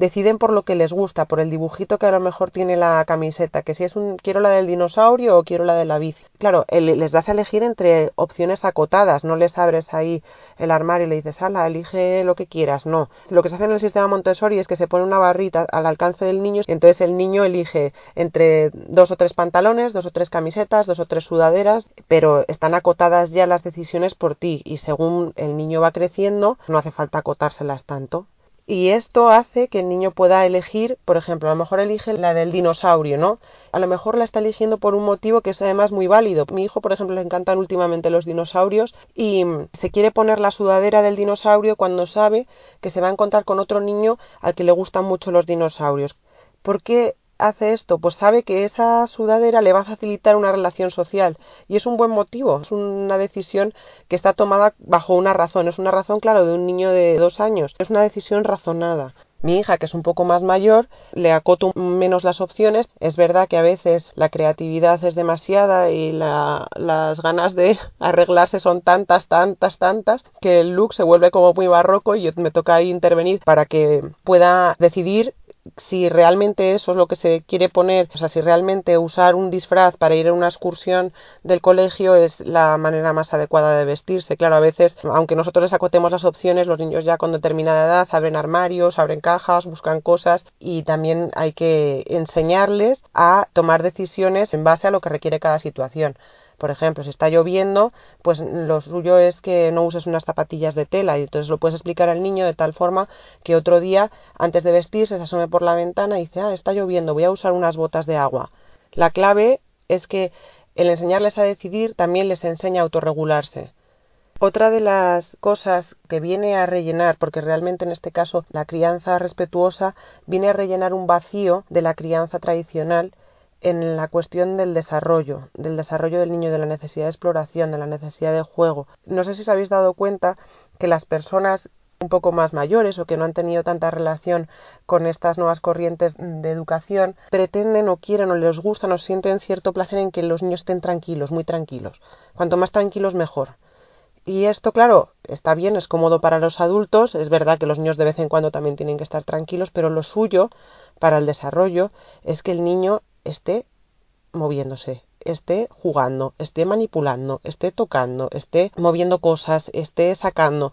deciden por lo que les gusta, por el dibujito que a lo mejor tiene la camiseta, que si es un quiero la del dinosaurio o quiero la de la bici. Claro, les das a elegir entre opciones acotadas, no les abres ahí el armario y le dices, ala, elige lo que quieras, no. Lo que se hace en el sistema Montessori es que se pone una barrita al alcance del niño y entonces el niño elige entre dos o tres pantalones, dos o tres camisetas, dos o tres sudaderas, pero están acotadas ya las decisiones por ti y según el niño va creciendo no hace falta acotárselas tanto. Y esto hace que el niño pueda elegir, por ejemplo, a lo mejor elige la del dinosaurio, ¿no? A lo mejor la está eligiendo por un motivo que es además muy válido. Mi hijo, por ejemplo, le encantan últimamente los dinosaurios y se quiere poner la sudadera del dinosaurio cuando sabe que se va a encontrar con otro niño al que le gustan mucho los dinosaurios. ¿Por qué hace esto? Pues sabe que esa sudadera le va a facilitar una relación social y es un buen motivo, es una decisión que está tomada bajo una razón, es una razón, claro, de un niño de dos años, es una decisión razonada. Mi hija, que es un poco más mayor, le acoto menos las opciones. Es verdad que a veces la creatividad es demasiada y las ganas de arreglarse son tantas, tantas, tantas, que el look se vuelve como muy barroco y me toca intervenir para que pueda decidir si realmente eso es lo que se quiere poner, o sea, si realmente usar un disfraz para ir a una excursión del colegio es la manera más adecuada de vestirse. Claro, a veces, aunque nosotros les acotemos las opciones, los niños ya con determinada edad abren armarios, abren cajas, buscan cosas y también hay que enseñarles a tomar decisiones en base a lo que requiere cada situación. Por ejemplo, si está lloviendo, pues lo suyo es que no uses unas zapatillas de tela y entonces lo puedes explicar al niño de tal forma que otro día, antes de vestirse, se asome por la ventana y dice, ah, está lloviendo, voy a usar unas botas de agua. La clave es que el enseñarles a decidir también les enseña a autorregularse. Otra de las cosas que viene a rellenar, porque realmente en este caso la crianza respetuosa viene a rellenar un vacío de la crianza tradicional, en la cuestión del desarrollo, del desarrollo del niño, de la necesidad de exploración, de la necesidad de juego. No sé si os habéis dado cuenta que las personas un poco más mayores o que no han tenido tanta relación con estas nuevas corrientes de educación pretenden o quieren o les gustan o sienten cierto placer en que los niños estén tranquilos, muy tranquilos. Cuanto más tranquilos mejor. Y esto, claro, está bien, es cómodo para los adultos, es verdad que los niños de vez en cuando también tienen que estar tranquilos, pero lo suyo para el desarrollo es que el niño esté moviéndose, esté jugando, esté manipulando, esté tocando, esté moviendo cosas, esté sacando.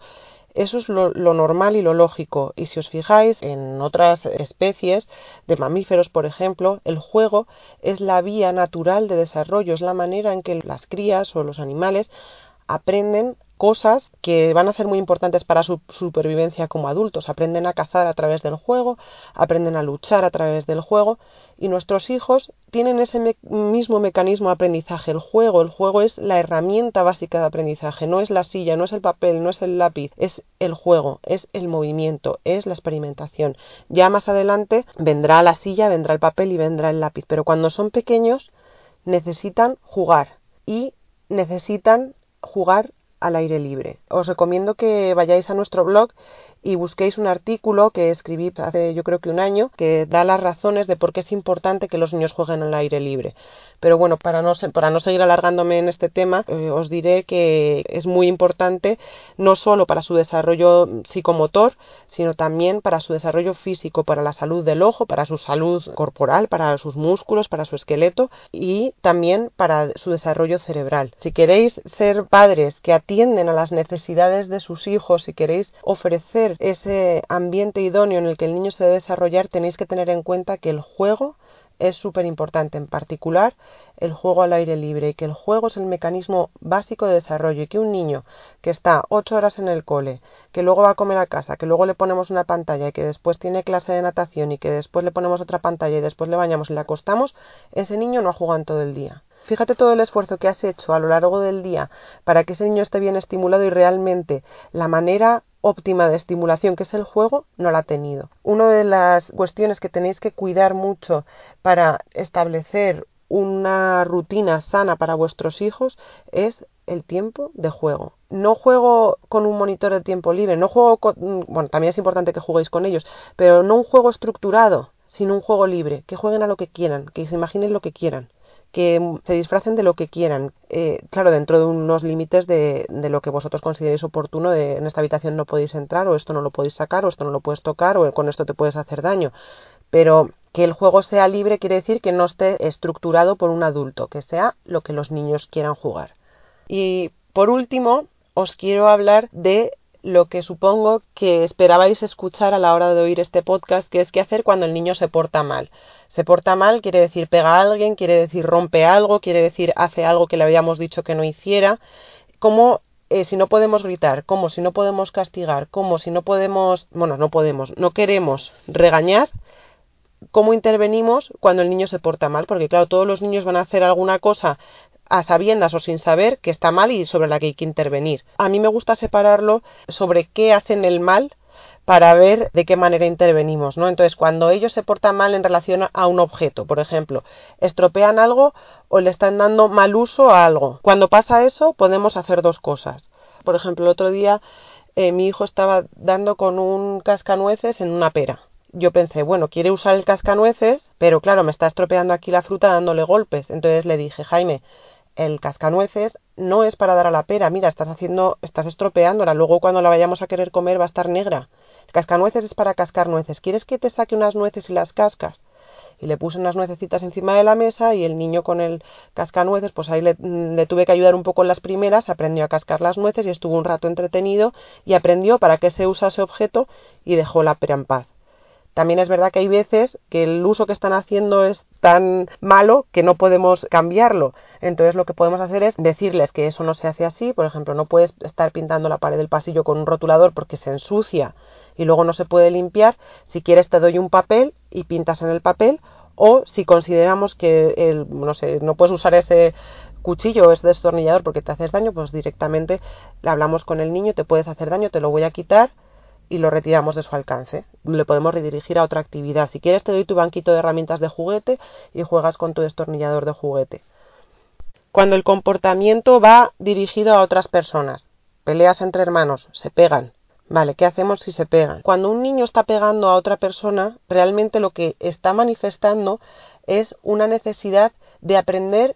Eso es lo, normal y lo lógico. Y si os fijáis en otras especies de mamíferos, por ejemplo, el juego es la vía natural de desarrollo, es la manera en que las crías o los animales aprenden cosas que van a ser muy importantes para su supervivencia como adultos. Aprenden a cazar a través del juego, aprenden a luchar a través del juego y nuestros hijos tienen ese mismo mecanismo de aprendizaje. El juego, el juego es la herramienta básica de aprendizaje, no es la silla, no es el papel, no es el lápiz, es el juego, es el movimiento, es la experimentación. Ya más adelante vendrá la silla, vendrá el papel y vendrá el lápiz, pero cuando son pequeños necesitan jugar y necesitan jugar al aire libre. Os recomiendo que vayáis a nuestro blog y busquéis un artículo que escribí hace yo creo que un año que da las razones de por qué es importante que los niños jueguen al aire libre. Pero bueno, para no, para no seguir alargándome en este tema, eh, os diré que es muy importante no solo para su desarrollo psicomotor, sino también para su desarrollo físico, para la salud del ojo, para su salud corporal, para sus músculos, para su esqueleto y también para su desarrollo cerebral. Si queréis ser padres que atienden a las necesidades de sus hijos, si queréis ofrecer ese ambiente idóneo en el que el niño se debe desarrollar, tenéis que tener en cuenta que el juego es súper importante, en particular el juego al aire libre, y que el juego es el mecanismo básico de desarrollo, y que un niño que está ocho horas en el cole, que luego va a comer a casa, que luego le ponemos una pantalla, y que después tiene clase de natación, y que después le ponemos otra pantalla, y después le bañamos y le acostamos, ese niño no ha jugado en todo el día. Fíjate todo el esfuerzo que has hecho a lo largo del día para que ese niño esté bien estimulado y realmente la manera óptima de estimulación, que es el juego, no la ha tenido. Una de las cuestiones que tenéis que cuidar mucho para establecer una rutina sana para vuestros hijos es el tiempo de juego. No juego con un monitor de tiempo libre, no juego con, bueno, también es importante que juguéis con ellos, pero no un juego estructurado, sino un juego libre, que jueguen a lo que quieran, que se imaginen lo que quieran que se disfracen de lo que quieran, eh, claro, dentro de unos límites de, lo que vosotros consideréis oportuno, de en esta habitación no podéis entrar, o esto no lo podéis sacar, o esto no lo puedes tocar, o con esto te puedes hacer daño. Pero que el juego sea libre quiere decir que no esté estructurado por un adulto, que sea lo que los niños quieran jugar. Y por último, os quiero hablar de lo que supongo que esperabais escuchar a la hora de oír este podcast, que es qué hacer cuando el niño se porta mal. Se porta mal quiere decir pega a alguien, quiere decir rompe algo, quiere decir hace algo que le habíamos dicho que no hiciera. ¿Cómo eh, si no podemos gritar? ¿Cómo si no podemos castigar? ¿Cómo si no podemos, bueno, no podemos, no queremos regañar? ¿Cómo intervenimos cuando el niño se porta mal? Porque claro, todos los niños van a hacer alguna cosa a sabiendas o sin saber que está mal y sobre la que hay que intervenir. A mí me gusta separarlo sobre qué hacen el mal para ver de qué manera intervenimos, ¿no? Entonces, cuando ellos se portan mal en relación a un objeto, por ejemplo, estropean algo o le están dando mal uso a algo. Cuando pasa eso, podemos hacer dos cosas. Por ejemplo, el otro día eh, mi hijo estaba dando con un cascanueces en una pera. Yo pensé, bueno, quiere usar el cascanueces, pero claro, me está estropeando aquí la fruta dándole golpes. Entonces le dije, Jaime, el cascanueces no es para dar a la pera, mira, estás haciendo, estás estropeándola, luego cuando la vayamos a querer comer va a estar negra. El cascanueces es para cascar nueces. ¿Quieres que te saque unas nueces y las cascas? Y le puse unas nuececitas encima de la mesa y el niño con el cascanueces, pues ahí le, tuve que ayudar un poco en las primeras, aprendió a cascar las nueces y estuvo un rato entretenido y aprendió para qué se usa ese objeto y dejó la pera en paz. También es verdad que hay veces que el uso que están haciendo es tan malo que no podemos cambiarlo. Entonces lo que podemos hacer es decirles que eso no se hace así. Por ejemplo, no puedes estar pintando la pared del pasillo con un rotulador porque se ensucia y luego no se puede limpiar. Si quieres te doy un papel y pintas en el papel. O si consideramos que el, no, sé, no puedes usar ese cuchillo o ese destornillador porque te haces daño, pues directamente le hablamos con el niño, te puedes hacer daño, te lo voy a quitar y lo retiramos de su alcance. Le podemos redirigir a otra actividad. Si quieres te doy tu banquito de herramientas de juguete y juegas con tu destornillador de juguete. Cuando el comportamiento va dirigido a otras personas, peleas entre hermanos, se pegan. Vale, ¿qué hacemos si se pegan? Cuando un niño está pegando a otra persona, realmente lo que está manifestando es una necesidad de aprender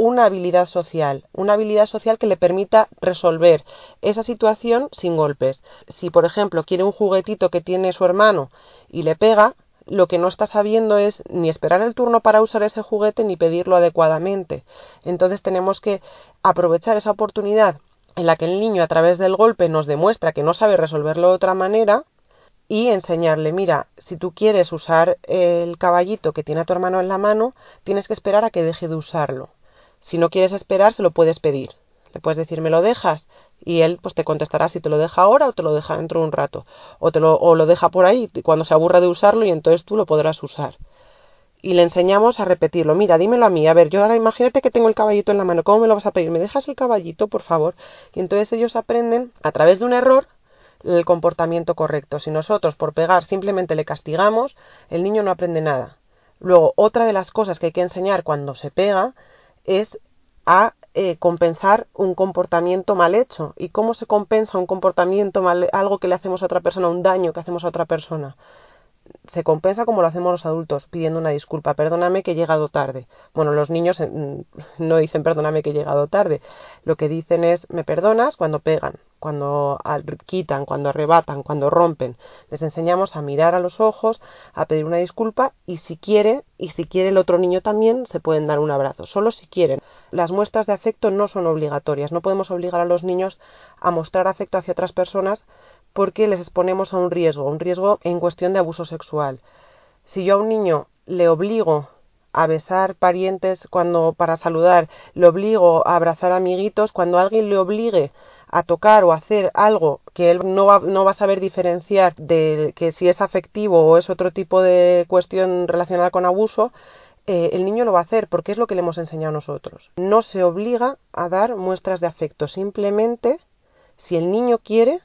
una habilidad social, una habilidad social que le permita resolver esa situación sin golpes. Si, por ejemplo, quiere un juguetito que tiene su hermano y le pega, lo que no está sabiendo es ni esperar el turno para usar ese juguete ni pedirlo adecuadamente. Entonces tenemos que aprovechar esa oportunidad en la que el niño a través del golpe nos demuestra que no sabe resolverlo de otra manera y enseñarle, mira, si tú quieres usar el caballito que tiene a tu hermano en la mano, tienes que esperar a que deje de usarlo. Si no quieres esperar, se lo puedes pedir. Le puedes decir, ¿me lo dejas? y él pues te contestará si te lo deja ahora o te lo deja dentro de un rato o te lo, o lo deja por ahí cuando se aburra de usarlo y entonces tú lo podrás usar y le enseñamos a repetirlo. Mira, dímelo a mí. A ver, yo ahora imagínate que tengo el caballito en la mano. ¿Cómo me lo vas a pedir? ¿Me dejas el caballito, por favor? Y entonces ellos aprenden a través de un error el comportamiento correcto. Si nosotros por pegar simplemente le castigamos, el niño no aprende nada. Luego, otra de las cosas que hay que enseñar cuando se pega es a eh, compensar un comportamiento mal hecho. ¿Y cómo se compensa un comportamiento mal, algo que le hacemos a otra persona, un daño que hacemos a otra persona? Se compensa como lo hacemos los adultos, pidiendo una disculpa, perdóname que he llegado tarde. Bueno, los niños eh, no dicen perdóname que he llegado tarde, lo que dicen es me perdonas cuando pegan, cuando quitan, cuando arrebatan, cuando rompen. Les enseñamos a mirar a los ojos, a pedir una disculpa y si quiere, y si quiere el otro niño también, se pueden dar un abrazo, solo si quieren. Las muestras de afecto no son obligatorias, no podemos obligar a los niños a mostrar afecto hacia otras personas porque les exponemos a un riesgo, un riesgo en cuestión de abuso sexual. Si yo a un niño le obligo a besar parientes cuando para saludar, le obligo a abrazar amiguitos, cuando alguien le obligue a tocar o hacer algo que él no va, no va a saber diferenciar de que si es afectivo o es otro tipo de cuestión relacionada con abuso, eh, el niño lo va a hacer porque es lo que le hemos enseñado nosotros. No se obliga a dar muestras de afecto, simplemente si el niño quiere,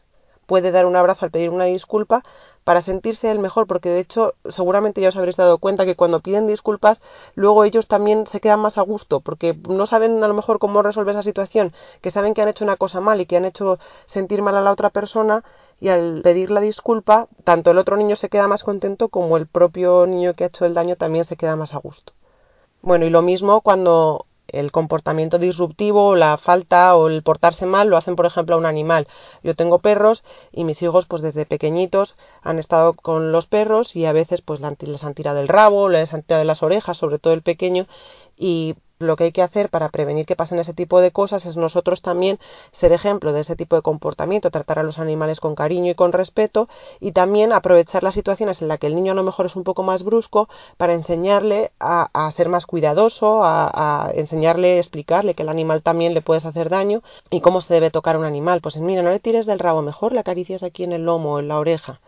puede dar un abrazo al pedir una disculpa para sentirse el mejor, porque de hecho seguramente ya os habréis dado cuenta que cuando piden disculpas, luego ellos también se quedan más a gusto, porque no saben a lo mejor cómo resolver esa situación, que saben que han hecho una cosa mal y que han hecho sentir mal a la otra persona, y al pedir la disculpa, tanto el otro niño se queda más contento como el propio niño que ha hecho el daño también se queda más a gusto. Bueno, y lo mismo cuando el comportamiento disruptivo, la falta o el portarse mal lo hacen, por ejemplo, a un animal. Yo tengo perros y mis hijos, pues desde pequeñitos han estado con los perros y a veces pues les han tirado el rabo, les han tirado de las orejas, sobre todo el pequeño, y lo que hay que hacer para prevenir que pasen ese tipo de cosas es nosotros también ser ejemplo de ese tipo de comportamiento, tratar a los animales con cariño y con respeto y también aprovechar las situaciones en las que el niño a lo mejor es un poco más brusco para enseñarle a, ser más cuidadoso, a, enseñarle, explicarle que el animal también le puedes hacer daño y cómo se debe tocar un animal. Pues mira, no le tires del rabo, mejor le acaricias aquí en el lomo o en la oreja.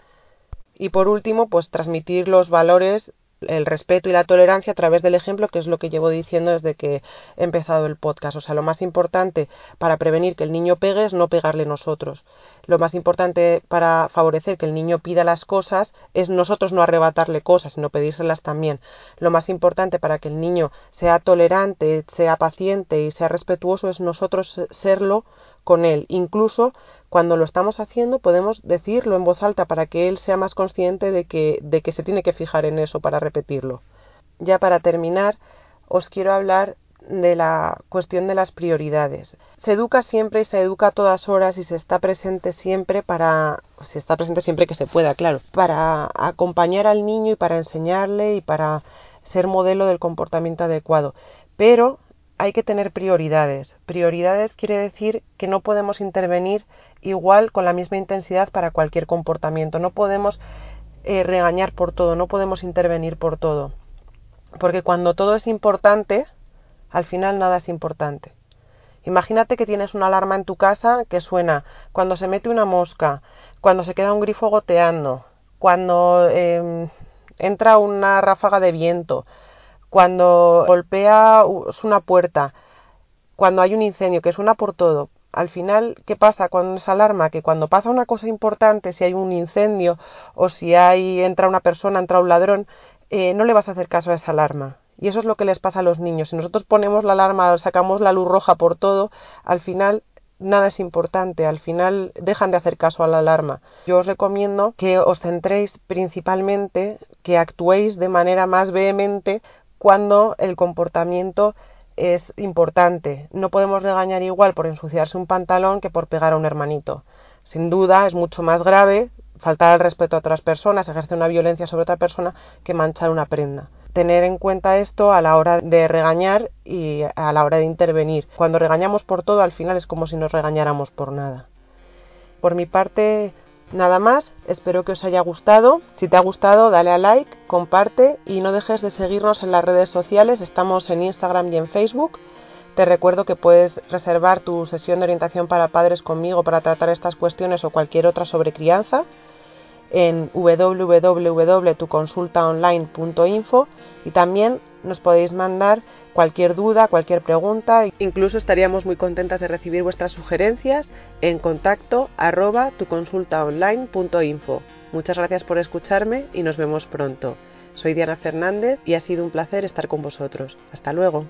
Y por último, pues transmitir los valores el respeto y la tolerancia a través del ejemplo, que es lo que llevo diciendo desde que he empezado el podcast. O sea, lo más importante para prevenir que el niño pegue es no pegarle nosotros. Lo más importante para favorecer que el niño pida las cosas es nosotros no arrebatarle cosas, sino pedírselas también. Lo más importante para que el niño sea tolerante, sea paciente y sea respetuoso es nosotros serlo con él. Incluso cuando lo estamos haciendo podemos decirlo en voz alta para que él sea más consciente de que, de que se tiene que fijar en eso para repetirlo. Ya para terminar, os quiero hablar de la cuestión de las prioridades. Se educa siempre y se educa a todas horas y se está presente siempre para, se está presente siempre que se pueda, claro, para acompañar al niño y para enseñarle y para ser modelo del comportamiento adecuado. Pero hay que tener prioridades. Prioridades quiere decir que no podemos intervenir igual con la misma intensidad para cualquier comportamiento. No podemos eh, regañar por todo, no podemos intervenir por todo. Porque cuando todo es importante, al final nada es importante. Imagínate que tienes una alarma en tu casa que suena cuando se mete una mosca, cuando se queda un grifo goteando, cuando em, entra una ráfaga de viento, cuando golpea una puerta, cuando hay un incendio, que suena por todo. Al final, ¿qué pasa con esa alarma? Que cuando pasa una cosa importante, si hay un incendio o si hay entra una persona, entra un ladrón, eh, no le vas a hacer caso a esa alarma. Y eso es lo que les pasa a los niños. Si nosotros ponemos la alarma, sacamos la luz roja por todo, al final nada es importante, al final dejan de hacer caso a la alarma. Yo os recomiendo que os centréis principalmente, que actuéis de manera más vehemente cuando el comportamiento es importante. No podemos regañar igual por ensuciarse un pantalón que por pegar a un hermanito. Sin duda es mucho más grave faltar al respeto a otras personas, ejercer una violencia sobre otra persona que manchar una prenda. Tener en cuenta esto a la hora de regañar y a la hora de intervenir. Cuando regañamos por todo, al final es como si nos regañáramos por nada. Por mi parte, Nada más, espero que os haya gustado. Si te ha gustado, dale a like, comparte y no dejes de seguirnos en las redes sociales. Estamos en Instagram y en Facebook. Te recuerdo que puedes reservar tu sesión de orientación para padres conmigo para tratar estas cuestiones o cualquier otra sobre crianza en www.tuconsultaonline.info y también nos podéis mandar cualquier duda, cualquier pregunta, incluso estaríamos muy contentas de recibir vuestras sugerencias en contacto tuconsultaonline.info. Muchas gracias por escucharme y nos vemos pronto. Soy Diana Fernández y ha sido un placer estar con vosotros. Hasta luego.